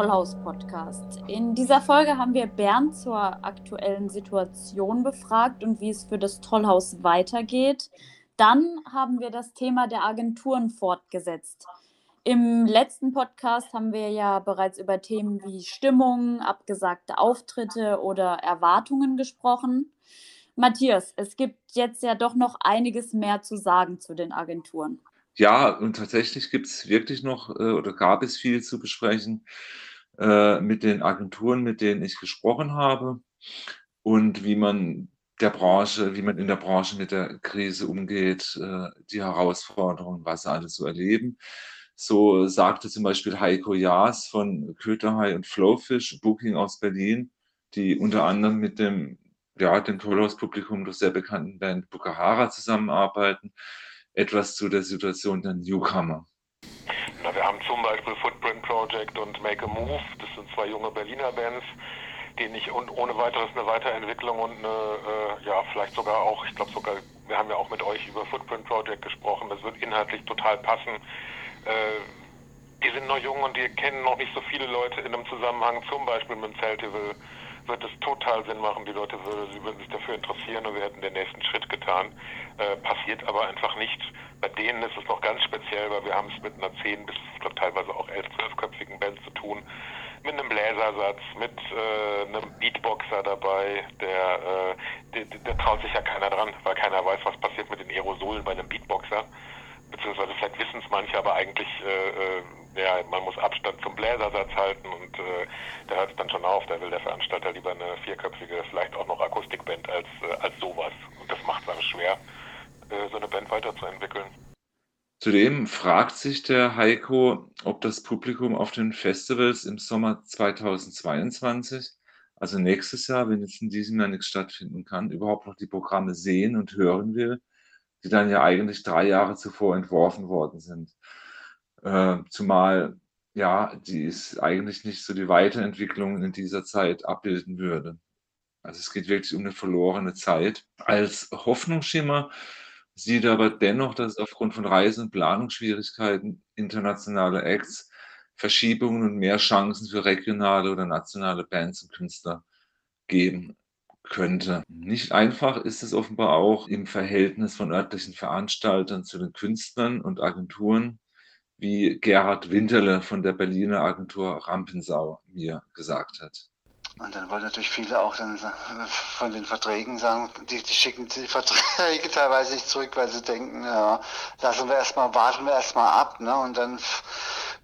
Tollhaus-Podcast. In dieser Folge haben wir Bernd zur aktuellen Situation befragt und wie es für das Tollhaus weitergeht. Dann haben wir das Thema der Agenturen fortgesetzt. Im letzten Podcast haben wir ja bereits über Themen wie Stimmung, abgesagte Auftritte oder Erwartungen gesprochen. Matthias, es gibt jetzt ja doch noch einiges mehr zu sagen zu den Agenturen. Ja, und tatsächlich gibt es wirklich noch äh, oder gab es viel zu besprechen äh, mit den Agenturen, mit denen ich gesprochen habe und wie man der Branche, wie man in der Branche mit der Krise umgeht, äh, die Herausforderungen, was sie alles so erleben. So sagte zum Beispiel Heiko Jaas von Köterhai und Flowfish, Booking aus Berlin, die unter anderem mit dem, ja, dem Tollhaus-Publikum der sehr bekannten Band Bukahara zusammenarbeiten etwas zu der Situation der Newcomer? Na, wir haben zum Beispiel Footprint Project und Make a Move. Das sind zwei junge Berliner Bands, denen ich ohne weiteres eine Weiterentwicklung und eine, äh, ja, vielleicht sogar auch, ich glaube sogar, wir haben ja auch mit euch über Footprint Project gesprochen. Das wird inhaltlich total passen. Äh, die sind noch jung und die kennen noch nicht so viele Leute in einem Zusammenhang, zum Beispiel mit dem Celtival wird es total Sinn machen, die Leute würde, würden sich dafür interessieren und wir hätten den nächsten Schritt getan. Äh, passiert aber einfach nicht. Bei denen ist es noch ganz speziell, weil wir haben es mit einer 10 bis ich glaube, teilweise auch 11, 12-köpfigen Band zu tun. Mit einem Bläsersatz, mit äh, einem Beatboxer dabei, der, äh, der, der traut sich ja keiner dran, weil keiner weiß, was passiert mit den Aerosolen bei einem Beatboxer beziehungsweise vielleicht wissen es manche, aber eigentlich, äh, äh, ja, man muss Abstand zum Bläsersatz halten und äh, da hört es dann schon auf. Da will der Veranstalter lieber eine vierköpfige, vielleicht auch noch Akustikband als, äh, als sowas. Und das macht es dann schwer, äh, so eine Band weiterzuentwickeln. Zudem fragt sich der Heiko, ob das Publikum auf den Festivals im Sommer 2022, also nächstes Jahr, wenn jetzt in diesem Jahr nichts stattfinden kann, überhaupt noch die Programme sehen und hören will die dann ja eigentlich drei Jahre zuvor entworfen worden sind. Äh, zumal ja, die ist eigentlich nicht so die Weiterentwicklung in dieser Zeit abbilden würde. Also es geht wirklich um eine verlorene Zeit. Als Hoffnungsschimmer sieht er aber dennoch, dass es aufgrund von Reise- und Planungsschwierigkeiten internationaler Acts Verschiebungen und mehr Chancen für regionale oder nationale Bands und Künstler geben könnte. Nicht einfach ist es offenbar auch im Verhältnis von örtlichen Veranstaltern zu den Künstlern und Agenturen, wie Gerhard Winterle von der Berliner Agentur Rampensau mir gesagt hat. Und dann wollen natürlich viele auch dann von den Verträgen sagen, die, die schicken die Verträge teilweise nicht zurück, weil sie denken, ja, lassen wir erstmal, warten wir erstmal ab, ne? Und dann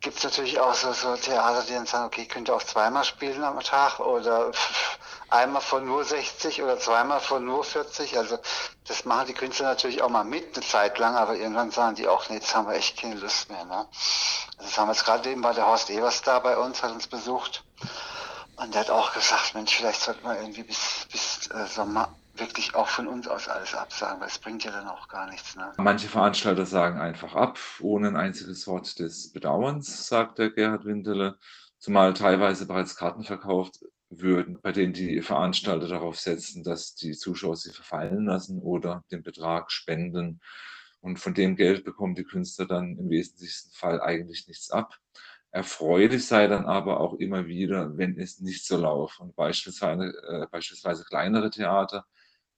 gibt es natürlich auch so, so Theater, die dann sagen, okay, könnt ihr auch zweimal spielen am Tag oder einmal von nur 60 oder zweimal von nur 40. Also das machen die Künstler natürlich auch mal mit eine Zeit lang, aber irgendwann sagen die auch, nee, jetzt haben wir echt keine Lust mehr. Ne? Also das haben wir jetzt gerade eben, war der Horst Evers da bei uns, hat uns besucht. Und der hat auch gesagt, Mensch, vielleicht sollte man irgendwie bis, bis äh, Sommer wirklich auch von uns aus alles absagen, weil es bringt ja dann auch gar nichts. Ne? Manche Veranstalter sagen einfach ab, ohne ein einziges Wort des Bedauerns, sagt der Gerhard Winterle, zumal teilweise bereits Karten verkauft würden, bei denen die Veranstalter darauf setzen, dass die Zuschauer sie verfallen lassen oder den Betrag spenden. Und von dem Geld bekommen die Künstler dann im wesentlichsten Fall eigentlich nichts ab. Erfreulich sei dann aber auch immer wieder, wenn es nicht so laufe. Und beispielsweise, äh, beispielsweise kleinere Theater,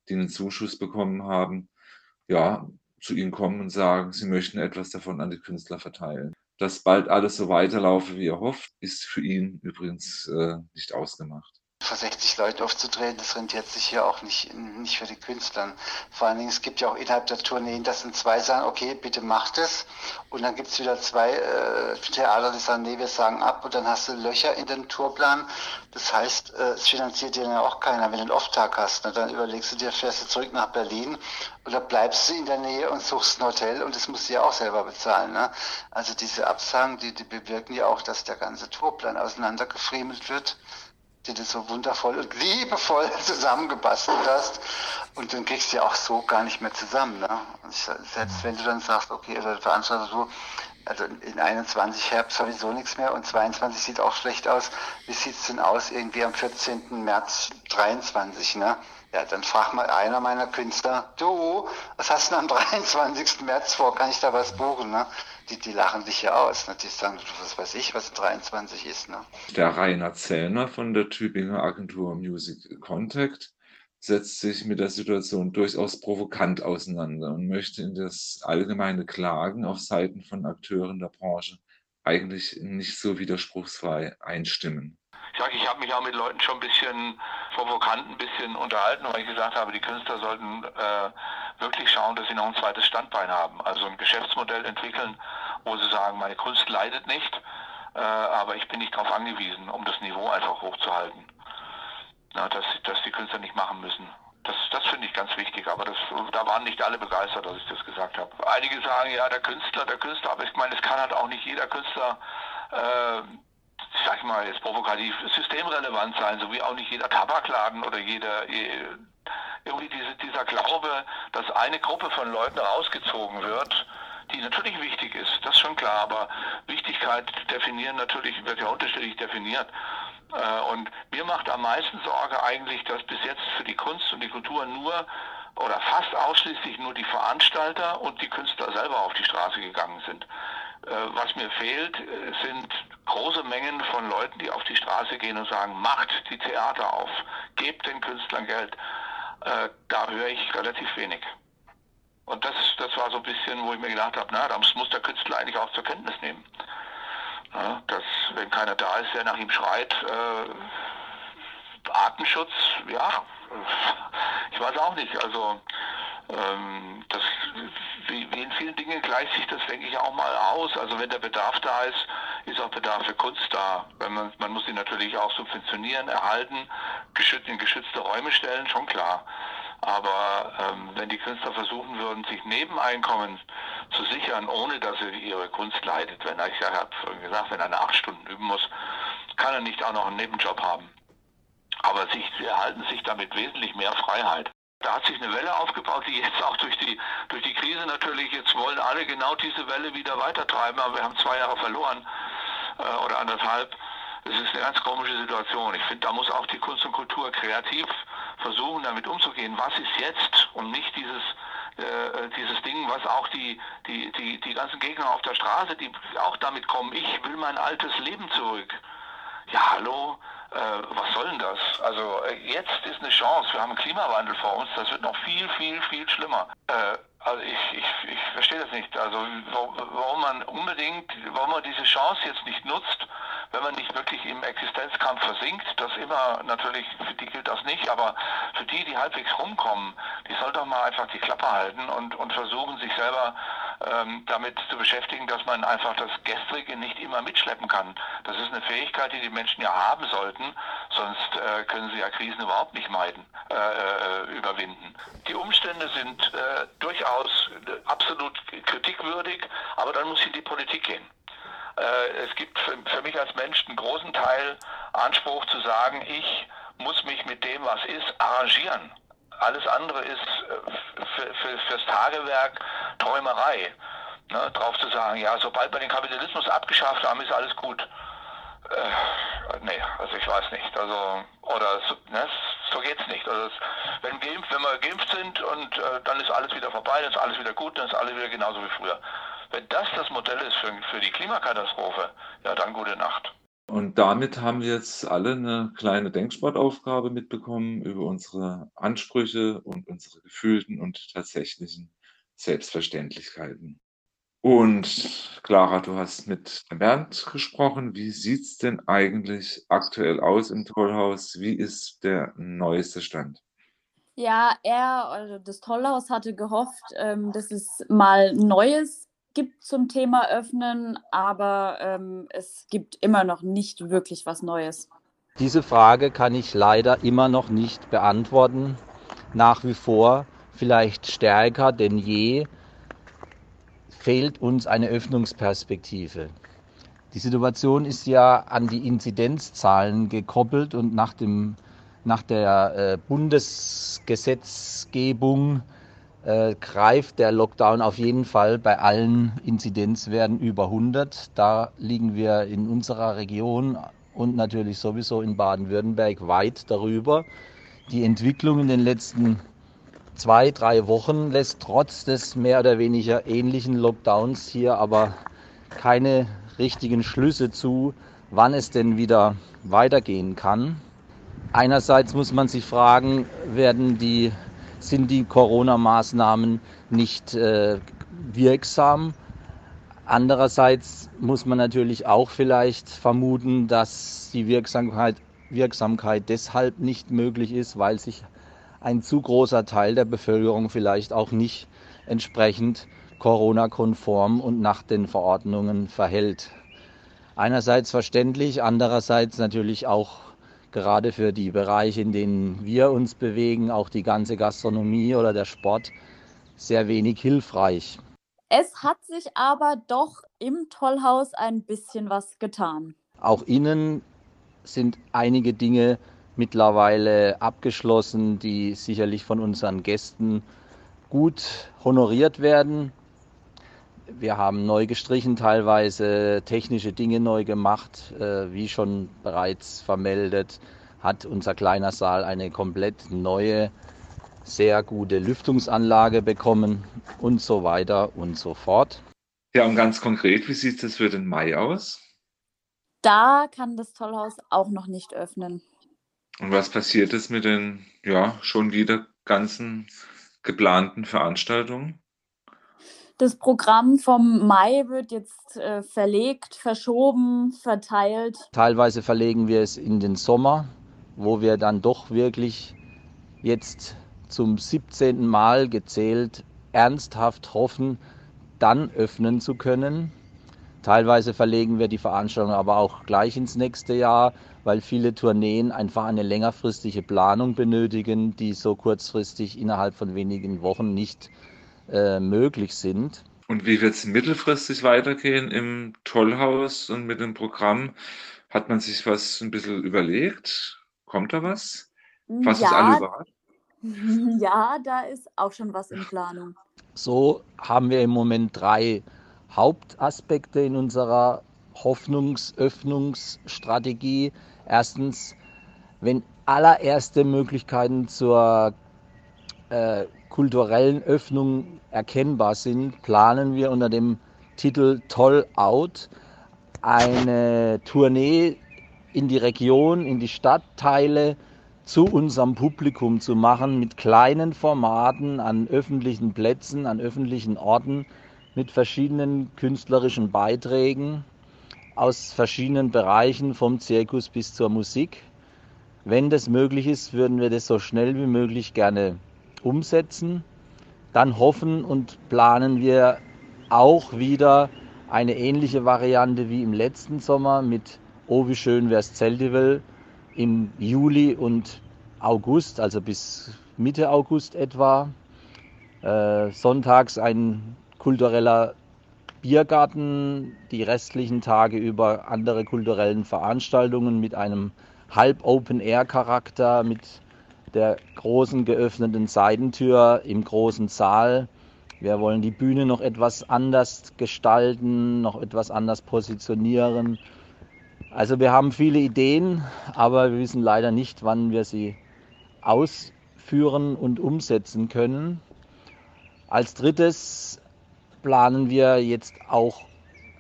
die einen Zuschuss bekommen haben, ja, zu ihnen kommen und sagen, sie möchten etwas davon an die Künstler verteilen dass bald alles so weiterlaufe, wie er hofft, ist für ihn übrigens äh, nicht ausgemacht vor 60 Leute aufzutreten, das rentiert sich hier auch nicht, nicht für die Künstler. Vor allen Dingen, es gibt ja auch innerhalb der Tourneen, dass dann zwei sagen, okay, bitte macht es. Und dann gibt es wieder zwei äh, Theater, die sagen, nee, wir sagen ab. Und dann hast du Löcher in den Tourplan. Das heißt, äh, es finanziert dir ja auch keiner, wenn du einen Off-Tag hast. Ne? Dann überlegst du dir, fährst du zurück nach Berlin oder bleibst du in der Nähe und suchst ein Hotel und das musst du ja auch selber bezahlen. Ne? Also diese Absagen, die, die bewirken ja auch, dass der ganze Tourplan auseinandergefriemelt wird die du so wundervoll und liebevoll zusammengebastelt hast. Und dann kriegst du ja auch so gar nicht mehr zusammen. Ne? Selbst wenn du dann sagst, okay, oder Veranstalter so, also in 21 Herbst sowieso nichts mehr und 22 sieht auch schlecht aus. Wie sieht es denn aus irgendwie am 14. März 23? Ne? Ja, dann fragt mal einer meiner Künstler, du, was hast du am 23. März vor? Kann ich da was buchen? Ne? Die, die lachen dich ja aus. Ne? Die sagen, was weiß ich, was 23 ist. Ne? Der Rainer Zellner von der Tübinger Agentur Music Contact setzt sich mit der Situation durchaus provokant auseinander und möchte in das allgemeine Klagen auf Seiten von Akteuren der Branche eigentlich nicht so widerspruchsfrei einstimmen ich sage, ich habe mich auch mit Leuten schon ein bisschen provokant, ein bisschen unterhalten, weil ich gesagt habe, die Künstler sollten äh, wirklich schauen, dass sie noch ein zweites Standbein haben. Also ein Geschäftsmodell entwickeln, wo sie sagen, meine Kunst leidet nicht, äh, aber ich bin nicht darauf angewiesen, um das Niveau einfach hochzuhalten. Na, dass, dass die Künstler nicht machen müssen. Das, das finde ich ganz wichtig, aber das, da waren nicht alle begeistert, dass ich das gesagt habe. Einige sagen, ja, der Künstler, der Künstler, aber ich meine, es kann halt auch nicht jeder Künstler äh, sag ich mal, jetzt provokativ systemrelevant sein, so wie auch nicht jeder Tabakladen oder jeder irgendwie diese, dieser Glaube, dass eine Gruppe von Leuten rausgezogen wird, die natürlich wichtig ist, das ist schon klar, aber Wichtigkeit definieren natürlich wird ja unterschiedlich definiert. Äh, und mir macht am meisten Sorge eigentlich, dass bis jetzt für die Kunst und die Kultur nur oder fast ausschließlich nur die Veranstalter und die Künstler selber auf die Straße gegangen sind. Äh, was mir fehlt, äh, sind große Mengen von Leuten, die auf die Straße gehen und sagen, macht die Theater auf, gebt den Künstlern Geld. Äh, da höre ich relativ wenig. Und das, das war so ein bisschen, wo ich mir gedacht habe, na, das muss der Künstler eigentlich auch zur Kenntnis nehmen. Ja, dass, wenn keiner da ist, der nach ihm schreit, äh, Artenschutz, ja, ich weiß auch nicht. Also ähm, das, wie, wie, in vielen Dingen gleicht sich das, denke ich, auch mal aus. Also wenn der Bedarf da ist, ist auch Bedarf für Kunst da. Wenn man, man muss sie natürlich auch subventionieren, erhalten, geschützt, in geschützte Räume stellen, schon klar. Aber ähm, wenn die Künstler versuchen würden, sich Nebeneinkommen zu sichern, ohne dass ihre Kunst leidet, wenn ich ja habe gesagt, wenn er acht Stunden üben muss, kann er nicht auch noch einen Nebenjob haben. Aber sie erhalten sich damit wesentlich mehr Freiheit. Da hat sich eine Welle aufgebaut, die jetzt auch durch die, durch die Krise natürlich, jetzt wollen alle genau diese Welle wieder weitertreiben, aber wir haben zwei Jahre verloren äh, oder anderthalb. Es ist eine ganz komische Situation. Ich finde, da muss auch die Kunst und Kultur kreativ versuchen, damit umzugehen. Was ist jetzt und nicht dieses, äh, dieses Ding, was auch die, die, die, die ganzen Gegner auf der Straße, die auch damit kommen, ich will mein altes Leben zurück. Ja, hallo, äh, was soll denn das? Also äh, jetzt ist eine Chance, wir haben einen Klimawandel vor uns, das wird noch viel, viel, viel schlimmer. Äh, also ich, ich, ich verstehe das nicht. Also warum man unbedingt, warum man diese Chance jetzt nicht nutzt, wenn man nicht wirklich im Existenzkampf versinkt, das immer natürlich, für die gilt das nicht, aber für die, die halbwegs rumkommen, die soll doch mal einfach die Klappe halten und, und versuchen, sich selber ähm, damit zu beschäftigen, dass man einfach das Gestrige nicht immer mitschleppen kann. Das ist eine Fähigkeit, die die Menschen ja haben sollten, sonst äh, können sie ja Krisen überhaupt nicht meiden, äh, äh überwinden. Die Umstände sind äh, durchaus äh, absolut kritikwürdig, aber dann muss in die Politik gehen. Äh, es gibt für, mich als Mensch einen großen Teil Anspruch zu sagen, ich muss mich mit dem, was ist, arrangieren. Alles andere ist für, für, fürs Tagewerk Träumerei. Ne, drauf zu sagen, ja, sobald wir den Kapitalismus abgeschafft haben, ist alles gut. Äh, nee, also ich weiß nicht. Also, oder so, ne, so geht's nicht. Also, es, wenn, geimpft, wenn wir geimpft sind und äh, dann ist alles wieder vorbei, dann ist alles wieder gut, dann ist alles wieder genauso wie früher. Wenn das das Modell ist für, für die Klimakatastrophe, ja, dann gute Nacht. Und damit haben wir jetzt alle eine kleine Denksportaufgabe mitbekommen über unsere Ansprüche und unsere gefühlten und tatsächlichen Selbstverständlichkeiten. Und Clara, du hast mit Bernd gesprochen. Wie sieht es denn eigentlich aktuell aus im Tollhaus? Wie ist der neueste Stand? Ja, er, also das Tollhaus hatte gehofft, ähm, dass es mal Neues gibt zum Thema Öffnen, aber ähm, es gibt immer noch nicht wirklich was Neues. Diese Frage kann ich leider immer noch nicht beantworten. Nach wie vor, vielleicht stärker denn je, fehlt uns eine Öffnungsperspektive. Die Situation ist ja an die Inzidenzzahlen gekoppelt und nach, dem, nach der äh, Bundesgesetzgebung äh, greift der Lockdown auf jeden Fall bei allen Inzidenzwerten über 100. Da liegen wir in unserer Region und natürlich sowieso in Baden-Württemberg weit darüber. Die Entwicklung in den letzten zwei, drei Wochen lässt trotz des mehr oder weniger ähnlichen Lockdowns hier aber keine richtigen Schlüsse zu, wann es denn wieder weitergehen kann. Einerseits muss man sich fragen, werden die, sind die Corona-Maßnahmen nicht äh, wirksam? Andererseits muss man natürlich auch vielleicht vermuten, dass die Wirksamkeit, Wirksamkeit deshalb nicht möglich ist, weil sich ein zu großer Teil der Bevölkerung vielleicht auch nicht entsprechend Corona-konform und nach den Verordnungen verhält. Einerseits verständlich, andererseits natürlich auch gerade für die Bereiche, in denen wir uns bewegen, auch die ganze Gastronomie oder der Sport, sehr wenig hilfreich. Es hat sich aber doch im Tollhaus ein bisschen was getan. Auch innen sind einige Dinge mittlerweile abgeschlossen, die sicherlich von unseren Gästen gut honoriert werden. Wir haben neu gestrichen, teilweise technische Dinge neu gemacht. Äh, wie schon bereits vermeldet, hat unser kleiner Saal eine komplett neue, sehr gute Lüftungsanlage bekommen und so weiter und so fort. Ja, und ganz konkret, wie sieht es für den Mai aus? Da kann das Tollhaus auch noch nicht öffnen. Und was passiert ist mit den ja schon wieder ganzen geplanten Veranstaltungen? Das Programm vom Mai wird jetzt äh, verlegt, verschoben, verteilt. Teilweise verlegen wir es in den Sommer, wo wir dann doch wirklich jetzt zum 17. Mal gezählt ernsthaft hoffen, dann öffnen zu können. Teilweise verlegen wir die Veranstaltung aber auch gleich ins nächste Jahr, weil viele Tourneen einfach eine längerfristige Planung benötigen, die so kurzfristig innerhalb von wenigen Wochen nicht äh, möglich sind. Und wie wird es mittelfristig weitergehen im Tollhaus und mit dem Programm? Hat man sich was ein bisschen überlegt? Kommt da was? Was ja, ist alle überrascht? Ja, da ist auch schon was in Planung. So haben wir im Moment drei Hauptaspekte in unserer Hoffnungsöffnungsstrategie. Erstens, wenn allererste Möglichkeiten zur äh, kulturellen Öffnung erkennbar sind, planen wir unter dem Titel Toll Out eine Tournee in die Region, in die Stadtteile zu unserem Publikum zu machen mit kleinen Formaten an öffentlichen Plätzen, an öffentlichen Orten mit verschiedenen künstlerischen Beiträgen aus verschiedenen Bereichen vom Zirkus bis zur Musik. Wenn das möglich ist, würden wir das so schnell wie möglich gerne umsetzen. Dann hoffen und planen wir auch wieder eine ähnliche Variante wie im letzten Sommer mit Oh, wie schön wär's Zeltival im Juli und August, also bis Mitte August etwa. Äh, sonntags ein kultureller Biergarten, die restlichen Tage über andere kulturellen Veranstaltungen mit einem Halb-Open-Air-Charakter, mit der großen geöffneten Seitentür im großen Saal. Wir wollen die Bühne noch etwas anders gestalten, noch etwas anders positionieren. Also wir haben viele Ideen, aber wir wissen leider nicht, wann wir sie ausführen und umsetzen können. Als drittes planen wir jetzt auch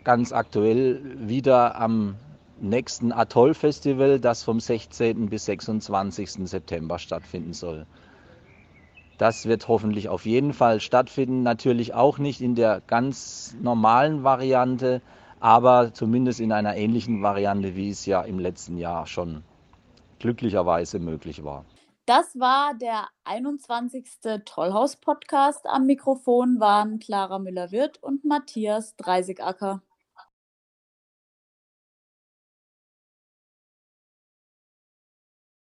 ganz aktuell wieder am nächsten Atoll-Festival, das vom 16. bis 26. September stattfinden soll. Das wird hoffentlich auf jeden Fall stattfinden. Natürlich auch nicht in der ganz normalen Variante, aber zumindest in einer ähnlichen Variante, wie es ja im letzten Jahr schon glücklicherweise möglich war. Das war der 21. Tollhaus-Podcast. Am Mikrofon waren Clara Müller-Wirth und Matthias Dreisigacker.